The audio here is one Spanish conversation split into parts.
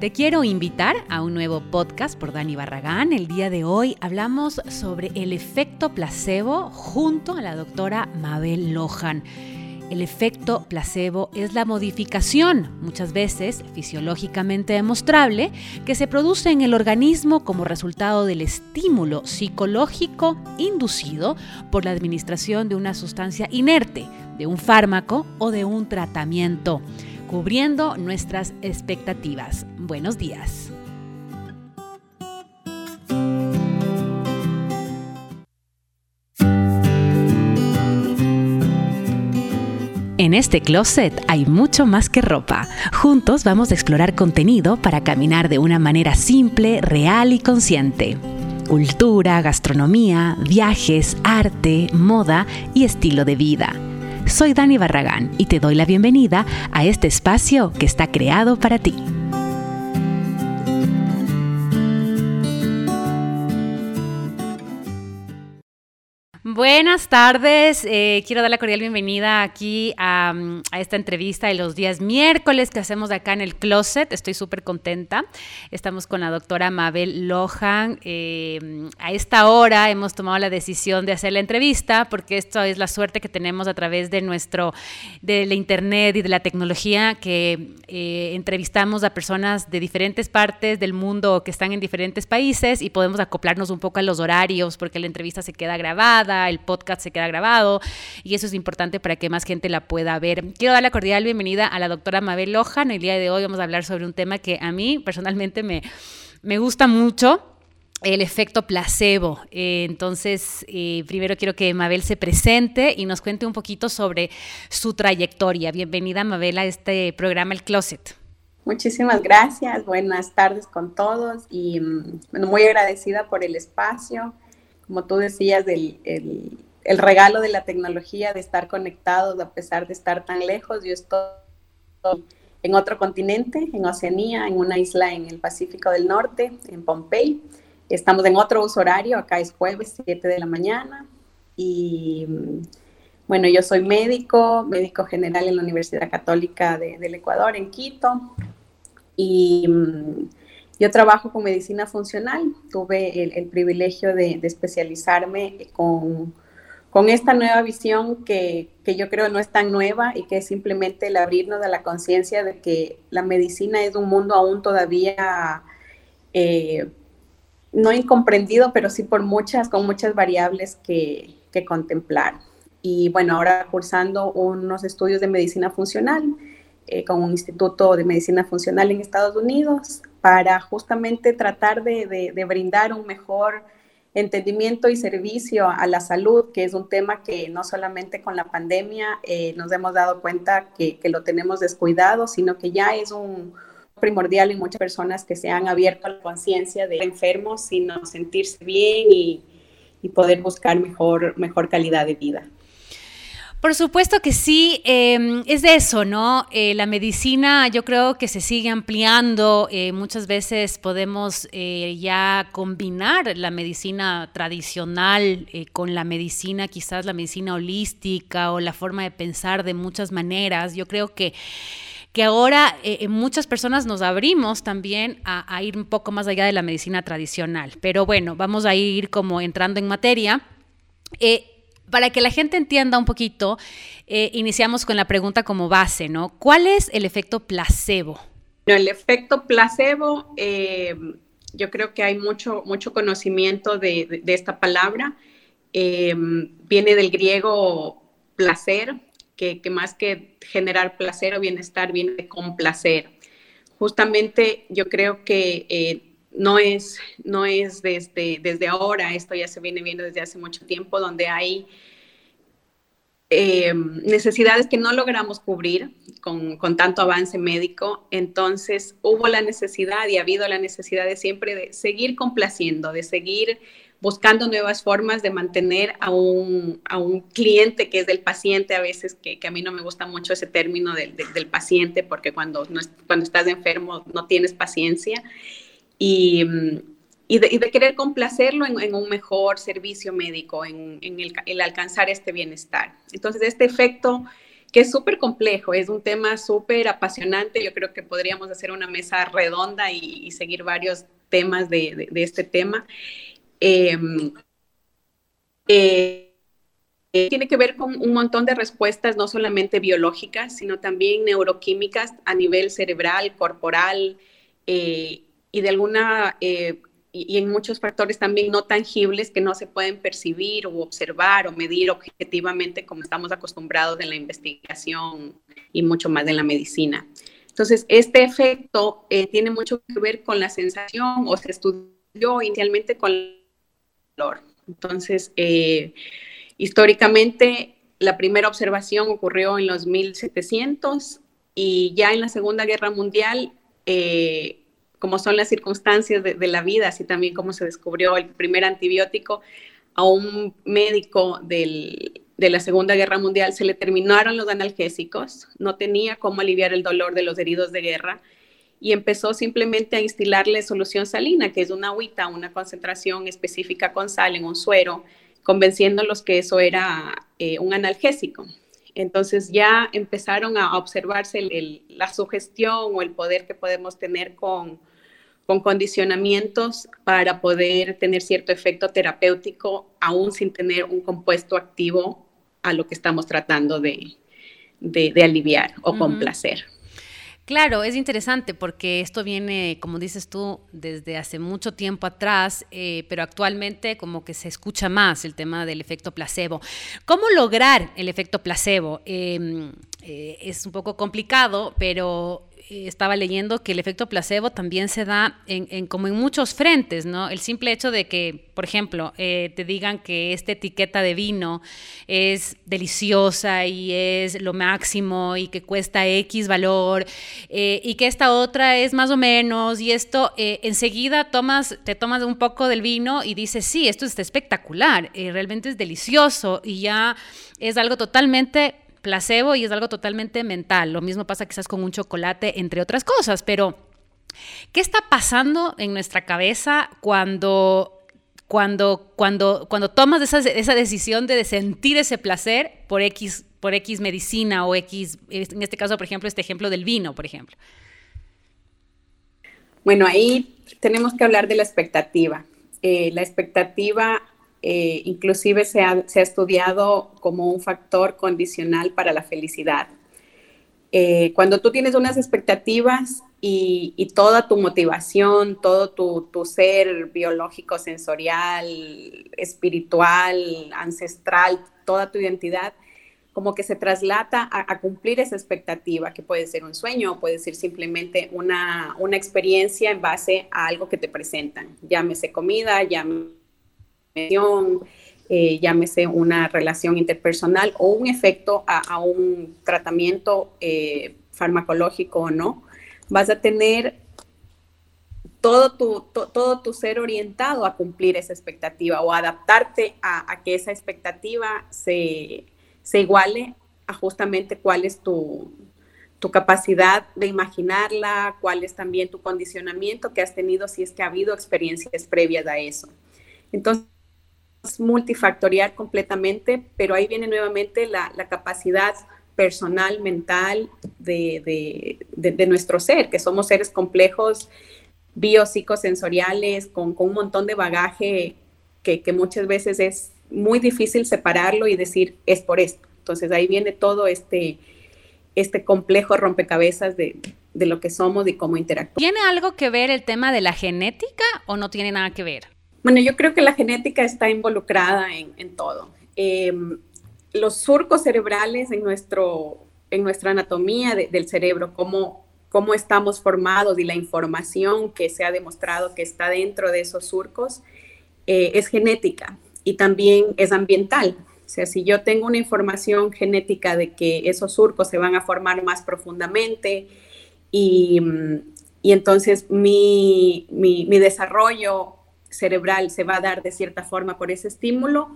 Te quiero invitar a un nuevo podcast por Dani Barragán. El día de hoy hablamos sobre el efecto placebo junto a la doctora Mabel Lohan. El efecto placebo es la modificación, muchas veces fisiológicamente demostrable, que se produce en el organismo como resultado del estímulo psicológico inducido por la administración de una sustancia inerte, de un fármaco o de un tratamiento, cubriendo nuestras expectativas. Buenos días. En este closet hay mucho más que ropa. Juntos vamos a explorar contenido para caminar de una manera simple, real y consciente. Cultura, gastronomía, viajes, arte, moda y estilo de vida. Soy Dani Barragán y te doy la bienvenida a este espacio que está creado para ti. Buenas tardes, eh, quiero dar la cordial bienvenida aquí a, esta entrevista de los días miércoles que hacemos acá en el closet. Estoy súper contenta. Estamos con la doctora Mabel Lohan. Eh, a esta hora hemos tomado la decisión de hacer la entrevista porque esto es la suerte que tenemos a través de nuestro, de la internet y de la tecnología que eh, entrevistamos a personas de diferentes partes del mundo que están en diferentes países y podemos acoplarnos un poco a los horarios porque la entrevista se queda grabada el podcast se queda grabado y eso es importante para que más gente la pueda ver. Quiero dar la cordial bienvenida a la doctora Mabel Lohan. El día de hoy vamos a hablar sobre un tema que a mí personalmente me, me gusta mucho el efecto placebo. Eh, entonces, eh, primero quiero que Mabel se presente y nos cuente un poquito sobre su trayectoria. Bienvenida, Mabel, a este programa El Closet. Muchísimas gracias, buenas tardes con todos y mm, muy agradecida por el espacio como tú decías, del el, regalo de la tecnología, de estar conectados a pesar de estar tan lejos. Yo estoy en otro continente, en Oceanía, en una isla en el Pacífico del Norte, en Pompey. Estamos en otro uso horario, acá es jueves 7 de la mañana. Y bueno, yo soy médico, médico general en la Universidad Católica del Ecuador, en Quito. Y yo trabajo con medicina funcional, tuve el, privilegio de, especializarme con, con, esta nueva visión que, que, yo creo no es tan nueva y que es simplemente el abrirnos a la conciencia de que la medicina es un mundo aún todavía eh, no incomprendido, pero sí por muchas, con muchas variables que, que contemplar. Y bueno, ahora cursando unos estudios de medicina funcional eh, con un instituto de medicina funcional en Estados Unidos para justamente tratar de, brindar un mejor entendimiento y servicio a la salud, que es un tema que no solamente con la pandemia eh, nos hemos dado cuenta que, lo tenemos descuidado, sino que ya es un primordial en muchas personas que se han abierto a la conciencia de enfermos, sino sentirse bien y, y poder buscar mejor, mejor calidad de vida. Por supuesto que sí, em, es de eso, ¿no? Eh, la medicina yo creo que se sigue ampliando, eh, muchas veces podemos eh, ya combinar la medicina tradicional con la medicina, quizás la medicina holística o la forma de pensar de muchas maneras. Yo creo que que ahora muchas personas nos abrimos también a, ir un poco más allá de la medicina tradicional. Pero bueno, vamos a ir como entrando en materia para que la gente entienda un poquito, eh, iniciamos con la pregunta como base, ¿no? ¿Cuál es el efecto placebo? el efecto placebo, eh, yo creo que hay mucho, mucho conocimiento de, esta palabra. Eh, viene del griego placer, que, más que generar placer o bienestar, viene con placer. Justamente yo creo que no es, no es desde, desde ahora, esto ya se viene viendo desde hace mucho tiempo, donde hay eh, necesidades que no logramos cubrir con, con, tanto avance médico. Entonces hubo la necesidad y ha habido la necesidad de siempre de seguir complaciendo, de seguir buscando nuevas formas de mantener a un, a un cliente que es del paciente, a veces que, a mí no me gusta mucho ese término del, del paciente, porque cuando, no, cuando estás enfermo no tienes paciencia y, y, de, querer complacerlo en, un mejor servicio médico, en, el, alcanzar este bienestar. Entonces, este efecto que es súper complejo, es un tema súper apasionante. Yo creo que podríamos hacer una mesa redonda y, seguir varios temas de, este tema. Em, eh, tiene que ver con un montón de respuestas, no solamente biológicas, sino también neuroquímicas a nivel cerebral, corporal eh, y de alguna eh, y, en muchos factores también no tangibles que no se pueden percibir o observar o medir objetivamente como estamos acostumbrados en la investigación y mucho más en la medicina. Entonces, este efecto eh, tiene mucho que ver con la sensación o se estudió inicialmente con el dolor. Entonces, eh, históricamente, la primera observación ocurrió en los 1700 y ya en la Segunda Guerra Mundial como son las circunstancias de, la vida, así también como se descubrió el primer antibiótico, a un médico de la Segunda Guerra Mundial se le terminaron los analgésicos, no tenía cómo aliviar el dolor de los heridos de guerra y empezó simplemente a instilarle solución salina, que es una agüita, una concentración específica con sal en un suero, convenciéndolos que eso era eh, un analgésico. Entonces ya empezaron a observarse la sugestión o el poder que podemos tener con, con condicionamientos para poder tener cierto efecto terapéutico, aún sin tener un compuesto activo a lo que estamos tratando de, aliviar o complacer. Claro, es interesante porque esto viene, como dices tú, desde hace mucho tiempo atrás, eh, pero actualmente como que se escucha más el tema del efecto placebo. ¿Cómo lograr el efecto placebo? Em, eh, es un poco complicado, pero estaba leyendo que el efecto placebo también se da en, como en muchos frentes, ¿no? El simple hecho de que, por ejemplo, eh, te digan que esta etiqueta de vino es deliciosa y es lo máximo y que cuesta X valor eh, y que esta otra es más o menos y esto enseguida tomas, te tomas un poco del vino y dices, sí, esto está espectacular, realmente es delicioso y ya es algo totalmente placebo y es algo totalmente mental. Lo mismo pasa quizás con un chocolate, entre otras cosas, pero ¿qué está pasando en nuestra cabeza cuando cuando, cuando, cuando tomas esa, esa, decisión de sentir ese placer por X, por X medicina o X, en este caso, por ejemplo, este ejemplo del vino, por ejemplo. Bueno, ahí tenemos que hablar de la expectativa. Eh, la expectativa eh, inclusive se ha, estudiado como un factor condicional para la felicidad. Eh, cuando tú tienes unas expectativas y, toda tu motivación, todo tu, ser biológico, sensorial, espiritual, ancestral, toda tu identidad, como que se traslata a, cumplir esa expectativa, que puede ser un sueño puede ser simplemente una, una experiencia en base a algo que te presentan, llámese comida, llámese eh, llámese una relación interpersonal o un efecto a, un tratamiento eh, farmacológico o no, vas a tener todo tu, todo tu ser orientado a cumplir esa expectativa o adaptarte a, que esa expectativa se, iguale a justamente cuál es tu, tu capacidad de imaginarla, cuál es también tu condicionamiento que has tenido si es que ha habido experiencias previas a eso. Entonces, multifactorial completamente, pero ahí viene nuevamente la, capacidad personal, mental de, nuestro ser, que somos seres complejos, biopsicosensoriales, con, con un montón de bagaje que, muchas veces es muy difícil separarlo y decir, es por esto. Entonces ahí viene todo este, este complejo rompecabezas de, de lo que somos y cómo interactuamos. ¿Tiene algo que ver el tema de la genética o no tiene nada que ver? Bueno, yo creo que la genética está involucrada en, todo. Em, los surcos cerebrales en, nuestro, en nuestra anatomía del cerebro, cómo, cómo estamos formados y la información que se ha demostrado que está dentro de esos surcos, eh, es genética y también es ambiental. O sea, si yo tengo una información genética de que esos surcos se van a formar más profundamente y, y entonces mi, mi, mi desarrollo cerebral se va a dar de cierta forma por ese estímulo,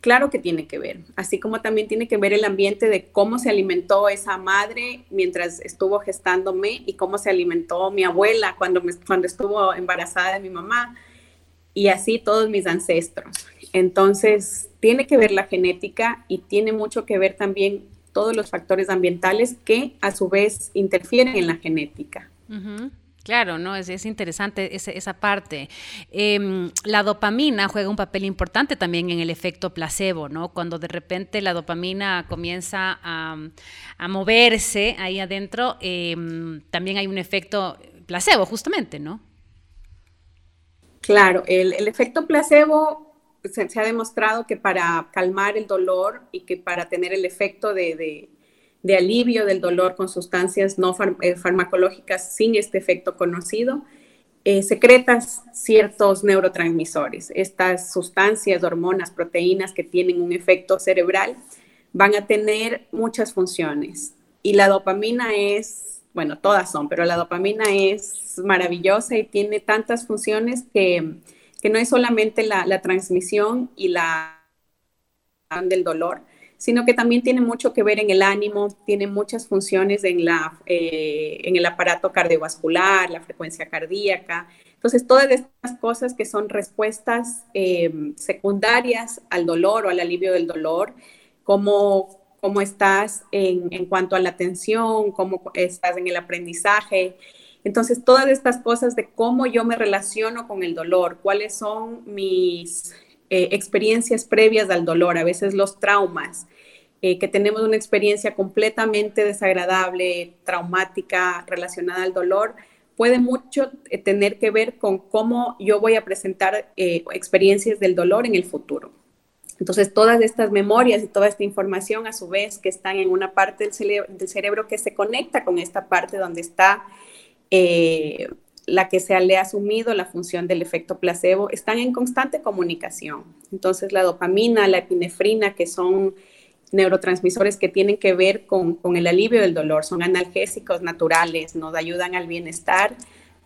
claro que tiene que ver, así como también tiene que ver el ambiente de cómo se alimentó esa madre mientras estuvo gestándome y cómo se alimentó mi abuela cuando, cuando estuvo embarazada de mi mamá y así todos mis ancestros. Entonces, tiene que ver la genética y tiene mucho que ver también todos los factores ambientales que a su vez interfieren en la genética. Claro, ¿no? Es, es interesante esa parte. Em, la dopamina juega un papel importante también en el efecto placebo, ¿no? Cuando de repente la dopamina comienza a, moverse ahí adentro, em, también hay un efecto placebo, justamente, ¿no? Claro, el, efecto placebo se, ha demostrado que para calmar el dolor y que para tener el efecto de alivio del dolor con sustancias no eh, farmacológicas sin este efecto conocido, eh, secretas ciertos neurotransmisores. Estas sustancias, hormonas, proteínas que tienen un efecto cerebral van a tener muchas funciones. Y la dopamina es, bueno, todas son, pero la dopamina es maravillosa y tiene tantas funciones que, que no es solamente la, la transmisión y la del dolor, sino que también tiene mucho que ver en el ánimo, tiene muchas funciones en, la, eh, en el aparato cardiovascular, la frecuencia cardíaca. Entonces, todas estas cosas que son respuestas eh, secundarias al dolor o al alivio del dolor, cómo, cómo estás en, en cuanto a la atención, cómo estás en el aprendizaje, entonces, todas estas cosas de cómo yo me relaciono con el dolor, cuáles son mis eh, experiencias previas al dolor, a veces los traumas, eh, que tenemos una experiencia completamente desagradable, traumática, relacionada al dolor, puede mucho eh, tener que ver con cómo yo voy a presentar experiencias del dolor en el futuro. Entonces, todas estas memorias y toda esta información, a su vez, que están en una parte del, del cerebro que se conecta con esta parte donde está la que se le ha asumido la función del efecto placebo, están en constante comunicación. Entonces, la dopamina, la epinefrina, que son neurotransmisores que tienen que ver con, el alivio del dolor, son analgésicos naturales, nos ayudan al bienestar,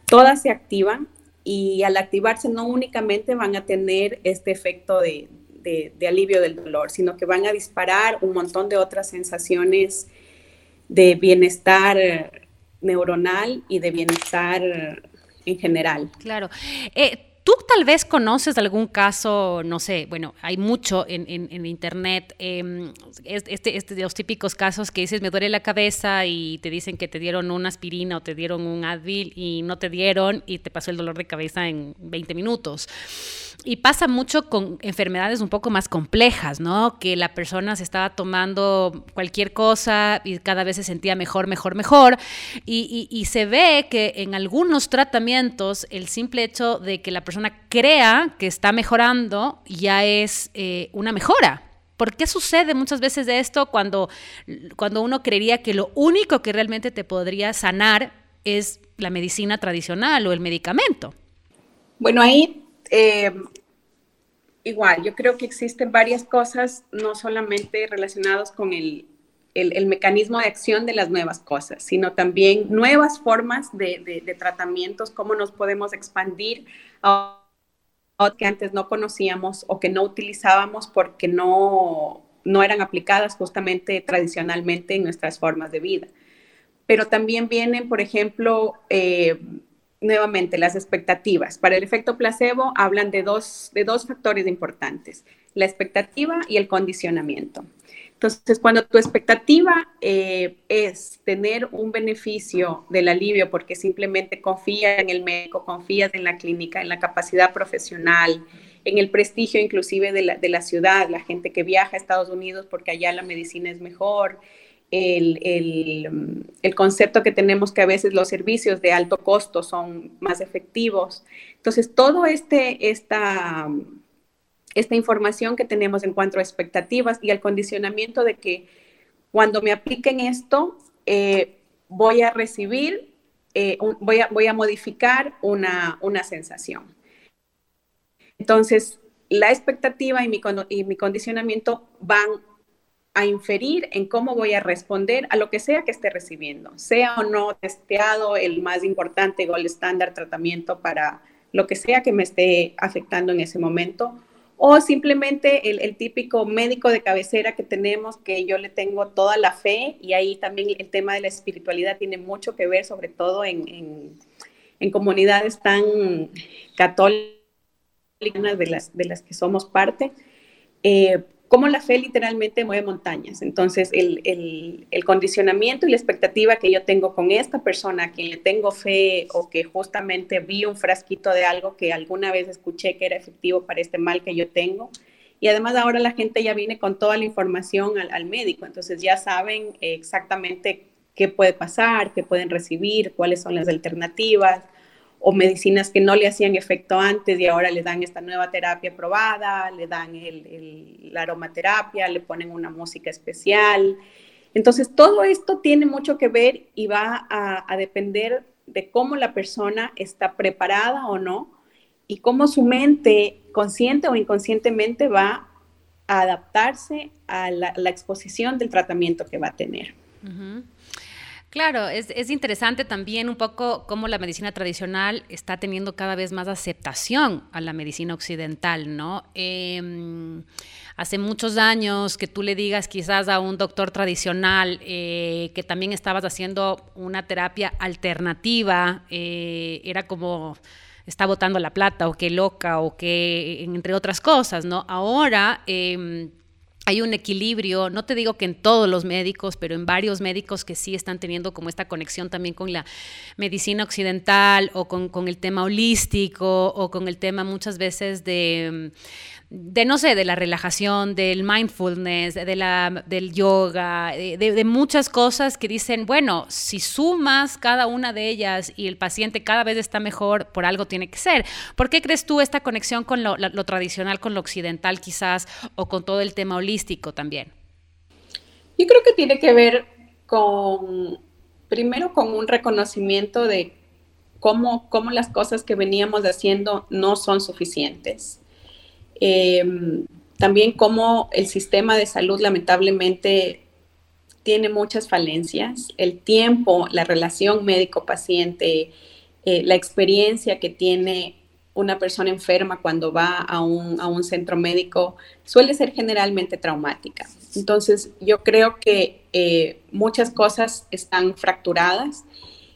todas se activan y al activarse no únicamente van a tener este efecto de, de alivio del dolor, sino que van a disparar un montón de otras sensaciones de bienestar neuronal y de bienestar en general. Claro. Eh, ¿Tú tal vez conoces algún caso, no sé, bueno, hay mucho en, en, internet, em, este, este, de los típicos casos que dices, me duele la cabeza y te dicen que te dieron una aspirina o te dieron un Advil y no te dieron y te pasó el dolor de cabeza en 20 minutos. Y pasa mucho con enfermedades un poco más complejas, ¿no? Que la persona se estaba tomando cualquier cosa y cada vez se sentía mejor, mejor, mejor. Y, se ve que en algunos tratamientos el simple hecho de que la persona crea que está mejorando ya es eh, una mejora. ¿Por qué sucede muchas veces de esto cuando, cuando uno creería que lo único que realmente te podría sanar es la medicina tradicional o el medicamento? Bueno, ahí eh, igual, yo creo que existen varias cosas, no solamente relacionadas con el, mecanismo de acción de las nuevas cosas, sino también nuevas formas de, tratamientos, cómo nos podemos expandir a que antes no conocíamos o que no utilizábamos porque no, no eran aplicadas justamente tradicionalmente en nuestras formas de vida. Pero también vienen, por ejemplo, eh, nuevamente, las expectativas. Para el efecto placebo hablan de dos, de dos factores importantes, la expectativa y el condicionamiento. Entonces, cuando tu expectativa eh, es tener un beneficio del alivio porque simplemente confías en el médico, confías en la clínica, en la capacidad profesional, en el prestigio inclusive de la, de la ciudad, la gente que viaja a Estados Unidos porque allá la medicina es mejor, el, el, concepto que tenemos que a veces los servicios de alto costo son más efectivos. Entonces, todo este, esta, esta información que tenemos en cuanto a expectativas y al condicionamiento de que cuando me apliquen esto, eh, voy a recibir, eh, voy, a, voy a modificar una, una sensación. Entonces, la expectativa y mi, y mi condicionamiento van a inferir en cómo voy a responder a lo que sea que esté recibiendo, sea o no testeado el más importante gol estándar tratamiento para lo que sea que me esté afectando en ese momento, o simplemente el, típico médico de cabecera que tenemos, que yo le tengo toda la fe, y ahí también el tema de la espiritualidad tiene mucho que ver, sobre todo en, en, comunidades tan católicas de las, de las que somos parte. Eh, cómo la fe literalmente mueve montañas. Entonces, el, el, condicionamiento y la expectativa que yo tengo con esta persona a quien le tengo fe o que justamente vi un frasquito de algo que alguna vez escuché que era efectivo para este mal que yo tengo. Y además ahora la gente ya viene con toda la información al, al médico, entonces ya saben exactamente qué puede pasar, qué pueden recibir, cuáles son las alternativas o medicinas que no le hacían efecto antes y ahora le dan esta nueva terapia probada, le dan la aromaterapia, le ponen una música especial. Entonces, todo esto tiene mucho que ver y va a, depender de cómo la persona está preparada o no y cómo su mente, consciente o inconscientemente, va a adaptarse a la, exposición del tratamiento que va a tener. Claro, es, interesante también un poco cómo la medicina tradicional está teniendo cada vez más aceptación a la medicina occidental, ¿no? Em, hace muchos años que tú le digas quizás a un doctor tradicional eh, que también estabas haciendo una terapia alternativa, eh, era como está botando la plata o qué loca o qué, entre otras cosas, ¿no? Ahora em, hay un equilibrio, no te digo que en todos los médicos, pero en varios médicos que sí están teniendo como esta conexión también con la medicina occidental o con, el tema holístico o con el tema muchas veces de de no sé, de la relajación, del mindfulness, de la, del yoga, de, muchas cosas que dicen, bueno, si sumas cada una de ellas y el paciente cada vez está mejor, por algo tiene que ser. ¿Por qué crees tú esta conexión con lo, lo tradicional, con lo occidental quizás, o con todo el tema holístico también? Yo creo que tiene que ver con, primero, con un reconocimiento de cómo, cómo las cosas que veníamos haciendo no son suficientes Em, también cómo el sistema de salud lamentablemente tiene muchas falencias. El tiempo, la relación médico-paciente, eh, la experiencia que tiene una persona enferma cuando va a un, a un, centro médico suele ser generalmente traumática. Entonces, yo creo que eh, muchas cosas están fracturadas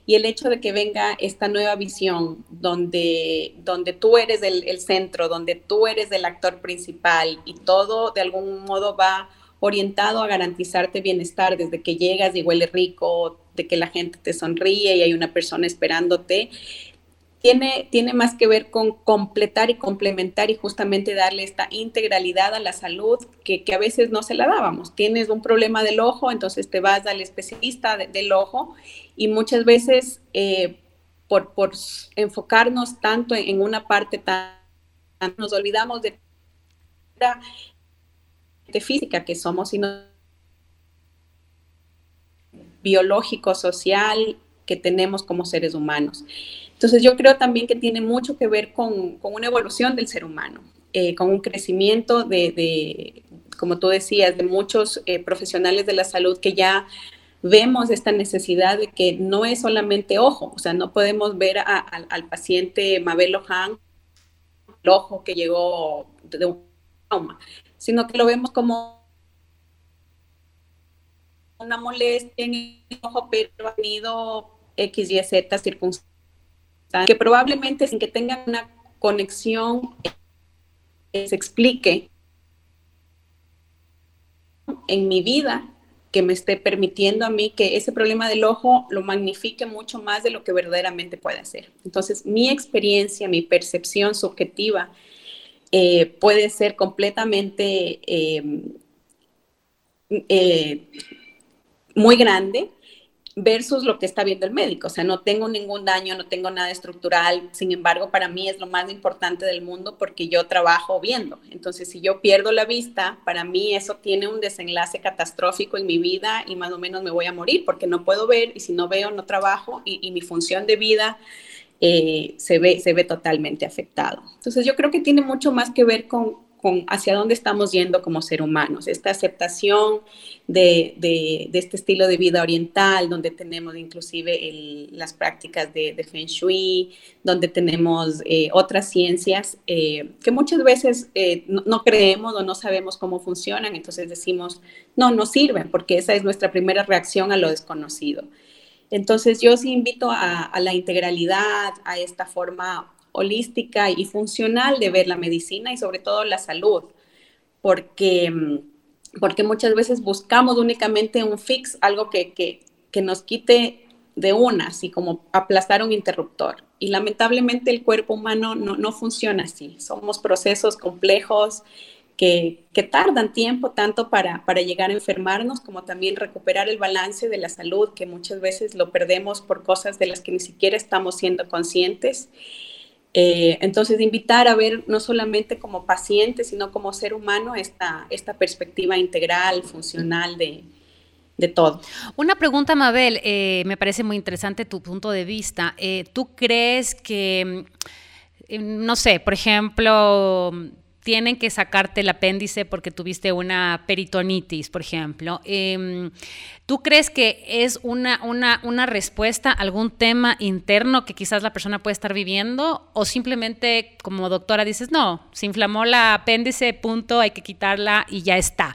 y el hecho de que venga esta nueva visión donde, donde tú eres el, centro, donde tú eres el actor principal y todo de algún modo va orientado a garantizarte bienestar desde que llegas y huele rico, de que la gente te sonríe y hay una persona esperándote, tiene, más que ver con completar y complementar y justamente darle esta integralidad a la salud que, a veces no se la dábamos. Tienes un problema del ojo, entonces te vas al especialista del ojo y muchas veces eh, por, enfocarnos tanto en, una parte tan, nos olvidamos de la física que somos, sino biológico, social que tenemos como seres humanos. Entonces yo creo también que tiene mucho que ver con, una evolución del ser humano, eh, con un crecimiento de, como tú decías, de muchos eh, profesionales de la salud que ya vemos esta necesidad de que no es solamente ojo, o sea, no podemos ver al paciente Mabel Lohan, el ojo que llegó de un trauma, sino que lo vemos como una molestia en el ojo, pero ha tenido X, Y, Que probablemente sin que tengan una conexión eh, se explique en mi vida que me esté permitiendo a mí que ese problema del ojo lo magnifique mucho más de lo que verdaderamente puede ser. Entonces, mi experiencia, mi percepción subjetiva eh, puede ser completamente eh, muy grande versus lo que está viendo el médico. O sea, no tengo ningún daño, no tengo nada estructural. Sin embargo, para mí es lo más importante del mundo porque yo trabajo viendo. Entonces, si yo pierdo la vista, para mí eso tiene un desenlace catastrófico en mi vida y más o menos me voy a morir porque no puedo ver y si no veo, no trabajo y, mi función de vida eh, se, ve, se ve totalmente afectado. Entonces, yo creo que tiene mucho más que ver con, hacia dónde estamos yendo como ser humanos, esta aceptación de, este estilo de vida oriental, donde tenemos inclusive las prácticas de, Feng Shui, donde tenemos eh, otras ciencias eh, que muchas veces eh, no, creemos o no sabemos cómo funcionan, entonces decimos, no, no sirven, porque esa es nuestra primera reacción a lo desconocido. Entonces yo sí invito a la integralidad, a esta forma holística y funcional de ver la medicina y sobre todo la salud, porque, mm, porque muchas veces buscamos únicamente un fix, algo que, que, que nos quite de una, así como aplastar un interruptor. Y lamentablemente el cuerpo humano no, no funciona así. Somos procesos complejos que, que tardan tiempo tanto para, para, llegar a enfermarnos como también recuperar el balance de la salud, que muchas veces lo perdemos por cosas de las que ni siquiera estamos siendo conscientes. Eh, entonces, invitar a ver no solamente como paciente, sino como ser humano esta, esta perspectiva integral, funcional de, de todo. Una pregunta, Mabel, eh, me parece muy interesante tu punto de vista. Eh, ¿Tú crees que, mm, no sé, por ejemplo, tienen que sacarte el apéndice porque tuviste una peritonitis, por ejemplo. Em, ¿Tú crees que es una, una, una, respuesta a algún tema interno que quizás la persona puede estar viviendo? ¿O simplemente como doctora dices, no, se inflamó la apéndice, punto, hay que quitarla y ya está?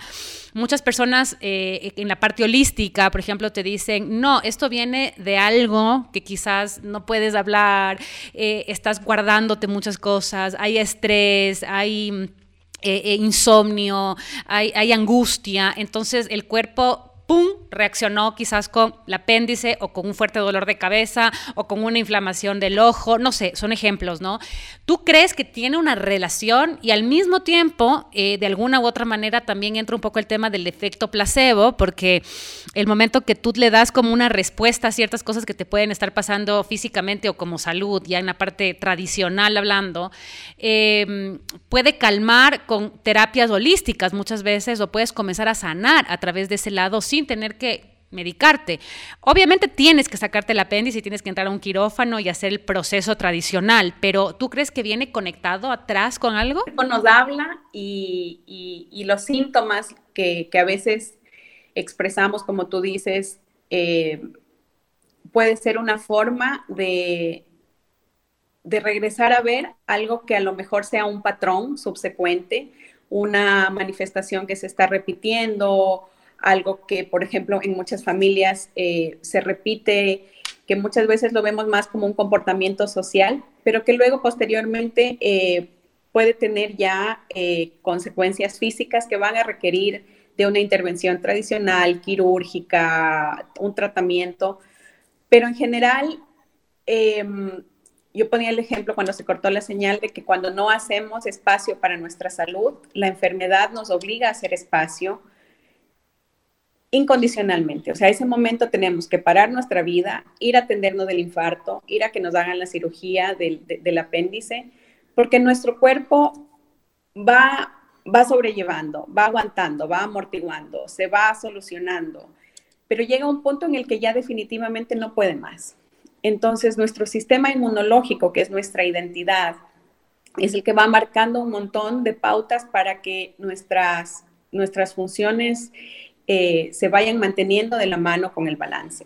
Muchas personas eh, en la parte holística, por ejemplo, te dicen, no, esto viene de algo que quizás no puedes hablar, eh, estás guardándote muchas cosas, hay estrés, hay... Eh, insomnio, hay, hay angustia, entonces el cuerpo ¡pum!, reaccionó quizás con el apéndice o con un fuerte dolor de cabeza o con una inflamación del ojo, no sé, son ejemplos, ¿no? ¿Tú crees que tiene una relación y al mismo tiempo, eh, de alguna u otra manera, también entra un poco el tema del efecto placebo, porque el momento que tú le das como una respuesta a ciertas cosas que te pueden estar pasando físicamente o como salud, ya en la parte tradicional hablando, em, puede calmar con terapias holísticas muchas veces o puedes comenzar a sanar a través de ese lado sin tener que medicarte. Obviamente tienes que sacarte el apéndice y tienes que entrar a un quirófano y hacer el proceso tradicional, pero ¿tú crees que viene conectado atrás con algo? Nos habla y, los síntomas que, a veces expresamos, como tú dices, eh, puede ser una forma de, de regresar a ver algo que a lo mejor sea un patrón subsecuente, una manifestación que se está repitiendo algo que, por ejemplo, en muchas familias eh, se repite, que muchas veces lo vemos más como un comportamiento social, pero que luego posteriormente eh, puede tener ya eh, consecuencias físicas que van a requerir de una intervención tradicional, quirúrgica, un tratamiento, pero en general, em, yo ponía el ejemplo cuando se cortó la señal de que cuando no hacemos espacio para nuestra salud, la enfermedad nos obliga a hacer espacio incondicionalmente. O sea, ese momento tenemos que parar nuestra vida, ir a atendernos del infarto, ir a que nos hagan la cirugía del, apéndice, porque nuestro cuerpo va, va sobrellevando, va aguantando, va amortiguando, se va solucionando, pero llega un punto en el que ya definitivamente no puede más. Entonces, nuestro sistema inmunológico, que es nuestra identidad, es el que va marcando un montón de pautas para que nuestras, nuestras funciones eh, se vayan manteniendo de la mano con el balance.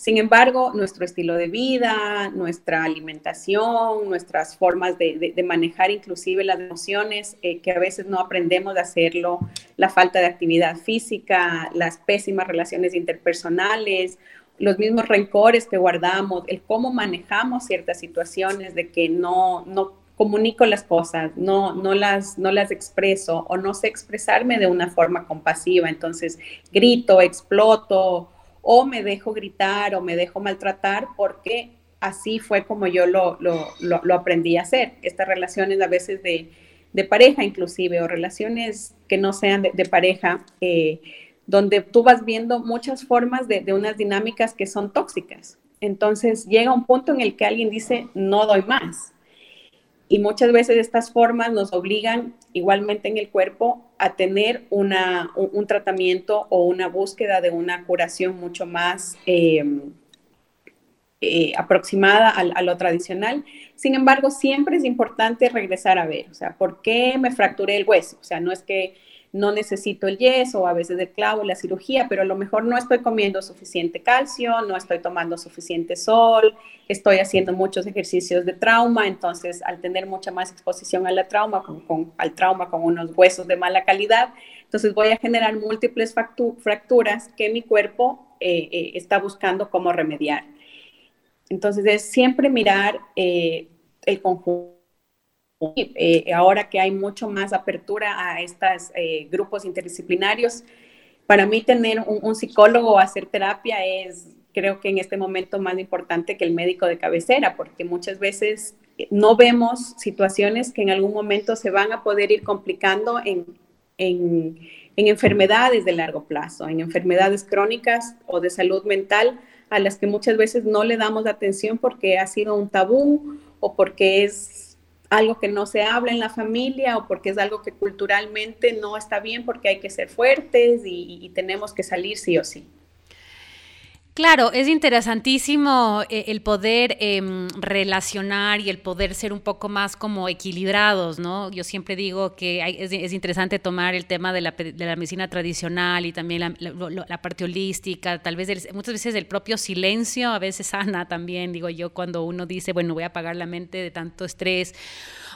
Sin embargo, nuestro estilo de vida, nuestra alimentación, nuestras formas de, manejar inclusive las emociones, eh, que a veces no aprendemos a hacerlo, la falta de actividad física, las pésimas relaciones interpersonales, los mismos rencores que guardamos, el cómo manejamos ciertas situaciones de que no, no comunico las cosas, no, no, las, no las expreso o no sé expresarme de una forma compasiva. Entonces grito, exploto o me dejo gritar o me dejo maltratar porque así fue como yo lo, lo, aprendí a hacer. Estas relaciones a veces de, pareja inclusive o relaciones que no sean de, pareja, eh, donde tú vas viendo muchas formas de, de unas dinámicas que son tóxicas. Entonces llega un punto en el que alguien dice, no doy más y muchas veces estas formas nos obligan igualmente en el cuerpo a tener una, un, tratamiento o una búsqueda de una curación mucho más eh, eh, aproximada a, lo tradicional. Sin embargo, siempre es importante regresar a ver, o sea, ¿por qué me fracturé el hueso? O sea, no es que no necesito el yeso o a veces el clavo, la cirugía, pero a lo mejor no estoy comiendo suficiente calcio, no estoy tomando suficiente sol, estoy haciendo muchos ejercicios de trauma, entonces al tener mucha más exposición a la trauma, al trauma con unos huesos de mala calidad, entonces voy a generar múltiples fracturas que mi cuerpo eh, eh, está buscando cómo remediar. Entonces es siempre mirar eh, el conjunto eh, ahora que hay mucho más apertura a estos eh, grupos interdisciplinarios, para mí tener un, psicólogo o hacer terapia es, creo que en este momento más importante que el médico de cabecera, porque muchas veces no vemos situaciones que en algún momento se van a poder ir complicando en, en, en enfermedades de largo plazo, en enfermedades crónicas o de salud mental a las que muchas veces no le damos atención porque ha sido un tabú o porque es algo que no se habla en la familia o porque es algo que culturalmente no está bien porque hay que ser fuertes y, tenemos que salir sí o sí. Claro, es interesantísimo eh, el poder em, relacionar y el poder ser un poco más como equilibrados, ¿no? Yo siempre digo que es, interesante tomar el tema de la, medicina tradicional y también la, parte holística, tal vez muchas veces el propio silencio a veces sana también, digo yo, cuando uno dice, bueno, voy a apagar la mente de tanto estrés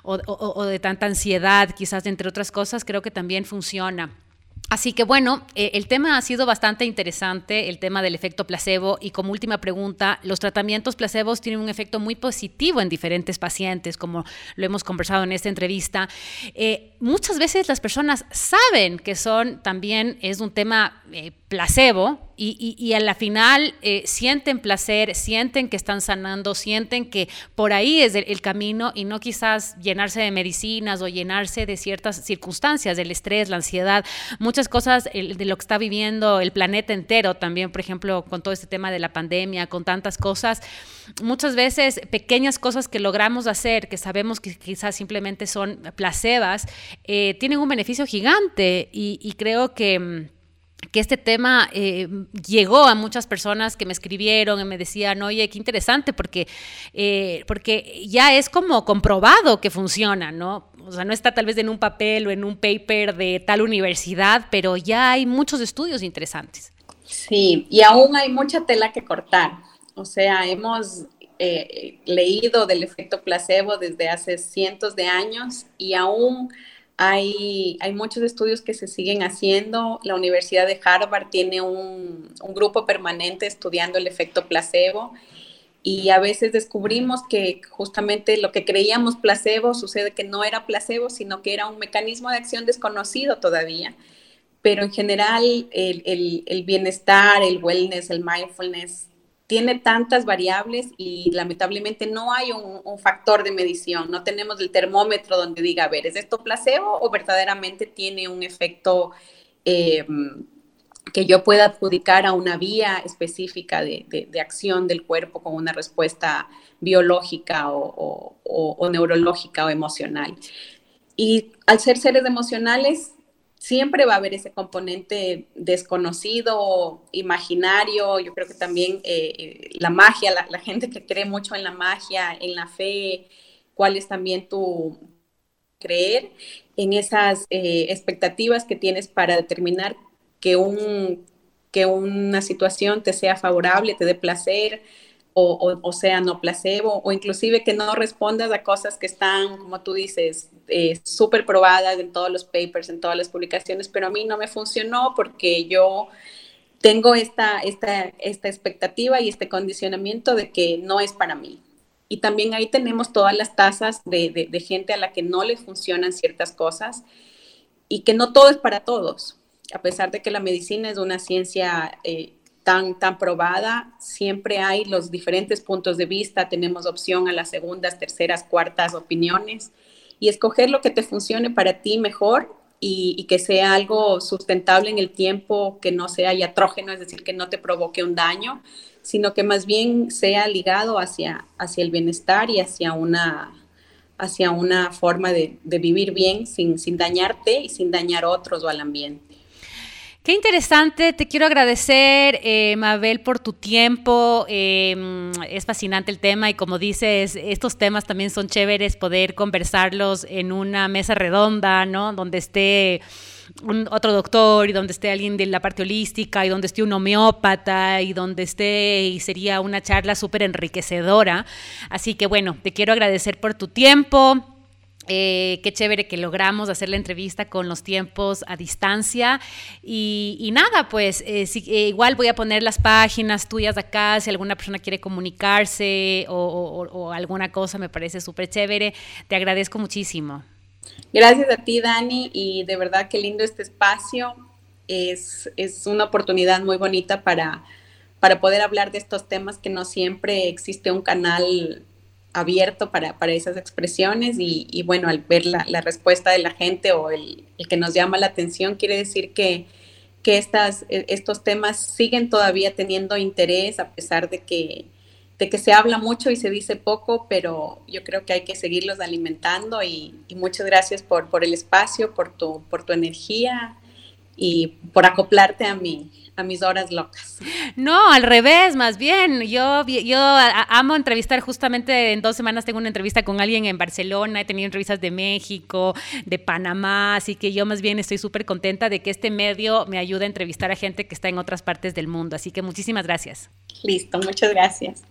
o de tanta ansiedad, quizás entre otras cosas, creo que también funciona. Así que bueno, eh, el tema ha sido bastante interesante, el tema del efecto placebo. Y como última pregunta, los tratamientos placebos tienen un efecto muy positivo en diferentes pacientes, como lo hemos conversado en esta entrevista. Eh, muchas veces las personas saben que son también, es un tema eh, placebo, y, y, a la final eh, sienten placer, sienten que están sanando, sienten que por ahí es el, camino y no quizás llenarse de medicinas o llenarse de ciertas circunstancias, del estrés, la ansiedad, muchas cosas de lo que está viviendo el planeta entero también, por ejemplo, con todo este tema de la pandemia, con tantas cosas, muchas veces pequeñas cosas que logramos hacer, que sabemos que quizás simplemente son placebas, eh, tienen un beneficio gigante y creo que mm, que este tema eh, llegó a muchas personas que me escribieron y me decían, oye, qué interesante, porque, eh, porque ya es como comprobado que funciona, ¿no? O sea, no está tal vez en un papel o en un paper de tal universidad, pero ya hay muchos estudios interesantes. Sí, y aún hay mucha tela que cortar. O sea, hemos eh, leído del efecto placebo desde hace cientos de años y aún hay, hay, muchos estudios que se siguen haciendo. La Universidad de Harvard tiene un, grupo permanente estudiando el efecto placebo y a veces descubrimos que justamente lo que creíamos placebo sucede que no era placebo, sino que era un mecanismo de acción desconocido todavía. Pero en general el, el, el bienestar, el wellness, el mindfulness tiene tantas variables y lamentablemente no hay un, factor de medición, no tenemos el termómetro donde diga, a ¿es esto placebo o verdaderamente tiene un efecto eh, que yo pueda adjudicar a una vía específica de, acción del cuerpo con una respuesta biológica o neurológica o emocional? Y al ser seres emocionales, siempre va a haber ese componente desconocido, imaginario, yo creo que también eh, eh, la magia, la, gente que cree mucho en la magia, en la fe, cuál es también tu creer en esas eh, expectativas que tienes para determinar que, un, que una situación te sea favorable, te dé placer, o, sea no placebo, o inclusive que no respondas a cosas que están, como tú dices, eh, súper probadas en todos los papers, en todas las publicaciones, pero a mí no me funcionó porque yo tengo esta, esta, esta expectativa y este condicionamiento de que no es para mí. Y también ahí tenemos todas las tasas de, gente a la que no le funcionan ciertas cosas y que no todo es para todos. A pesar de que la medicina es una ciencia eh, tan, tan probada, siempre hay los diferentes puntos de vista, tenemos opción a las segundas, terceras, cuartas opiniones y escoger lo que te funcione para ti mejor y, que sea algo sustentable en el tiempo, que no sea iatrógeno, es decir, que no te provoque un daño, sino que más bien sea ligado hacia, hacia el bienestar y hacia una, hacia una forma de, de vivir bien sin, sin dañarte y sin dañar a otros o al ambiente. Qué interesante, te quiero agradecer, eh, Mabel, por tu tiempo. Em, es fascinante el tema y como dices, estos temas también son chéveres poder conversarlos en una mesa redonda, ¿no? Donde esté un, otro doctor y donde esté alguien de la parte holística y donde esté un homeópata y donde esté y sería una charla súper enriquecedora. Así que bueno, te quiero agradecer por tu tiempo Eh, qué chévere que logramos hacer la entrevista con los tiempos a distancia. Y, nada, pues eh, eh, igual voy a poner las páginas tuyas acá si alguna persona quiere comunicarse o, alguna cosa, me parece súper chévere. Te agradezco muchísimo. Gracias a ti, Dani, y de verdad qué lindo este espacio. Es, es una oportunidad muy bonita para, para poder hablar de estos temas que no siempre existe un canal abierto para, esas expresiones y, bueno, al ver la, respuesta de la gente o el, que nos llama la atención, quiere decir que, que estas, e, estos temas siguen todavía teniendo interés a pesar de que, de que se habla mucho y se dice poco, pero yo creo que hay que seguirlos alimentando y, muchas gracias por, por el espacio, por tu, por tu energía y por acoplarte a mí a mis horas locas. No, al revés, más bien. Yo, yo amo entrevistar, justamente en dos semanas tengo una entrevista con alguien en Barcelona, he tenido entrevistas de México, de Panamá, así que yo más bien estoy súper contenta de que este medio me ayude a entrevistar a gente que está en otras partes del mundo. Así que muchísimas gracias. Listo, muchas gracias.